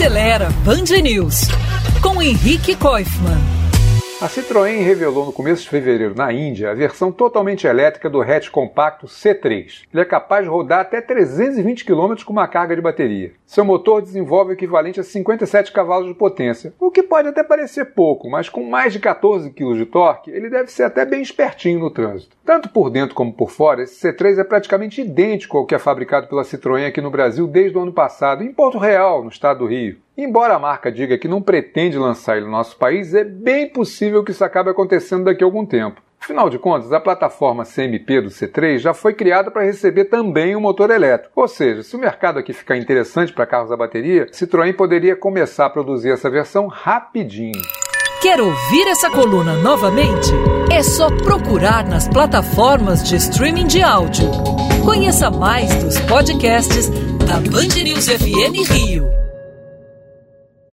Acelera Band News com Henrique Koifman. A Citroën revelou no começo de fevereiro na Índia a versão totalmente elétrica do hatch compacto C3. Ele é capaz de rodar até 320 km com uma carga de bateria. Seu motor desenvolve o equivalente a 57 cavalos de potência, o que pode até parecer pouco, mas com mais de 14 kg de torque, ele deve ser até bem espertinho no trânsito. Tanto por dentro como por fora, esse C3 é praticamente idêntico ao que é fabricado pela Citroën aqui no Brasil desde o ano passado, em Porto Real, no estado do Rio. Embora a marca diga que não pretende lançar ele no nosso país, é bem possível que isso acabe acontecendo daqui a algum tempo. Afinal de contas, a plataforma CMP do C3 já foi criada para receber também um motor elétrico. Ou seja, se o mercado aqui ficar interessante para carros a bateria, Citroën poderia começar a produzir essa versão rapidinho. Quer ouvir essa coluna novamente? É só procurar nas plataformas de streaming de áudio. Conheça mais dos podcasts da Band News FM Rio.